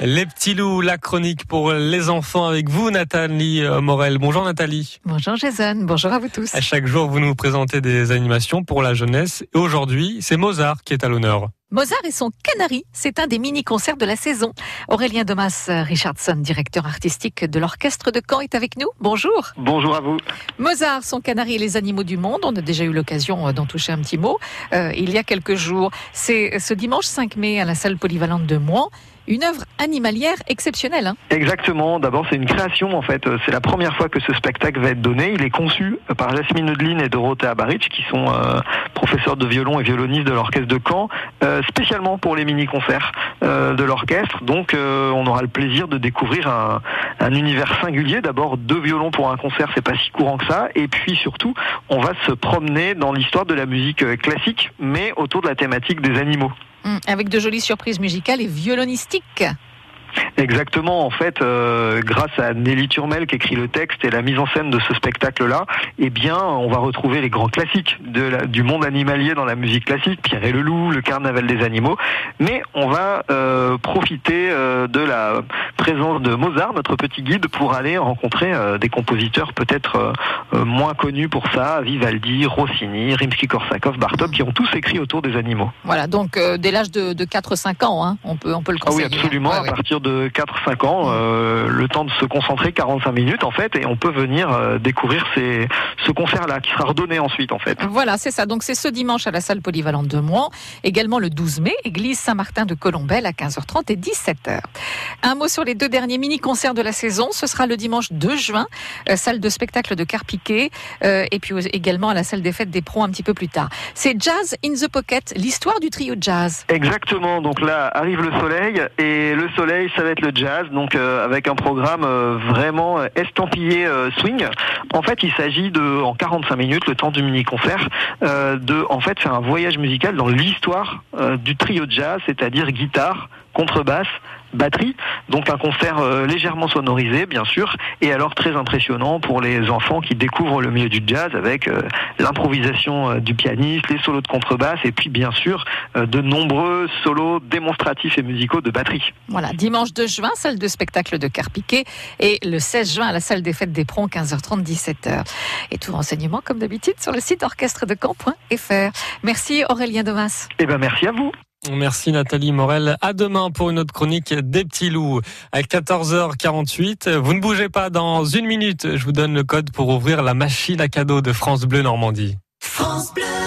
Les petits loups, la chronique pour les enfants avec vous, Nathalie euh, Morel. Bonjour Nathalie. Bonjour Jason, bonjour à vous tous. À chaque jour, vous nous présentez des animations pour la jeunesse. Et aujourd'hui, c'est Mozart qui est à l'honneur. Mozart et son Canari, c'est un des mini-concerts de la saison. Aurélien Domas Richardson, directeur artistique de l'Orchestre de Caen, est avec nous. Bonjour. Bonjour à vous. Mozart, son Canari et les animaux du monde, on a déjà eu l'occasion d'en toucher un petit mot euh, il y a quelques jours. C'est ce dimanche 5 mai à la salle polyvalente de Moin une œuvre animalière exceptionnelle. Hein. Exactement. D'abord, c'est une création en fait. C'est la première fois que ce spectacle va être donné. Il est conçu par Jasmine Odline et Dorothea Baric, qui sont euh, professeurs de violon et violonistes de l'orchestre de Caen, euh, spécialement pour les mini-concerts euh, de l'orchestre. Donc, on aura le plaisir de découvrir un, un univers singulier. D'abord, deux violons pour un concert, c'est pas si courant que ça. Et puis surtout, on va se promener dans l'histoire de la musique classique, mais autour de la thématique des animaux. Hum, avec de jolies surprises musicales et violonistiques. Exactement, en fait, euh, grâce à Nelly Turmel qui écrit le texte et la mise en scène de ce spectacle-là, eh bien, on va retrouver les grands classiques de du monde animalier dans la musique classique, Pierre et le loup, le carnaval des animaux, mais on va euh, profiter euh, de la présence de Mozart, notre petit guide, pour aller rencontrer des compositeurs peut-être moins connus pour ça, Vivaldi, Rossini, Rimsky-Korsakov, Bartok, qui ont tous écrit autour des animaux. Voilà, donc dès l'âge de, 4-5 ans, hein, on peut on peut le conseiller. Ah oui, absolument, à partir de 4-5 ans, euh, le temps de se concentrer 45 minutes en fait, et on peut venir euh, découvrir ces, ce concert-là qui sera redonné ensuite en fait. Voilà, c'est ça. Donc c'est ce dimanche à la salle polyvalente de Moin, également le 12 mai, église Saint-Martin de Colombelle à 15h30 et 17h. Un mot sur les deux derniers mini-concerts de la saison. Ce sera le dimanche 2 juin, euh, salle de spectacle de Carpiquet, et puis également à la salle des fêtes des pros un petit peu plus tard. C'est Jazz in the Pocket, l'histoire du trio jazz. Exactement. Donc là arrive le soleil, et le soleil, ça va être le jazz, donc euh, avec un programme euh, vraiment estampillé euh, swing. En fait, il s'agit de, en 45 minutes, le temps du mini-concert, de en fait faire un voyage musical dans l'histoire du trio jazz, c'est-à-dire guitare, contrebasse, batterie. Donc un concert euh, légèrement sonorisé, bien sûr, et alors très impressionnant pour les enfants qui découvrent le milieu du jazz avec euh, l'improvisation euh, du pianiste, les solos de contrebasse, et puis bien sûr de nombreux solos démonstratifs et musicaux de batterie. Voilà, dimanche 2 juin, salle de spectacle de Carpiquet, et le 16 juin à la salle des fêtes des Pronts, 15h30, 17h. Et tout renseignement, comme d'habitude, sur le site orchestre de Caen.fr. Merci Aurélien Domas. Eh ben merci à vous. Merci Nathalie Morel. À demain pour une autre chronique des petits loups à 14h48. Vous ne bougez pas dans une minute. Je vous donne le code pour ouvrir la machine à cadeaux de France Bleu Normandie. France Bleu.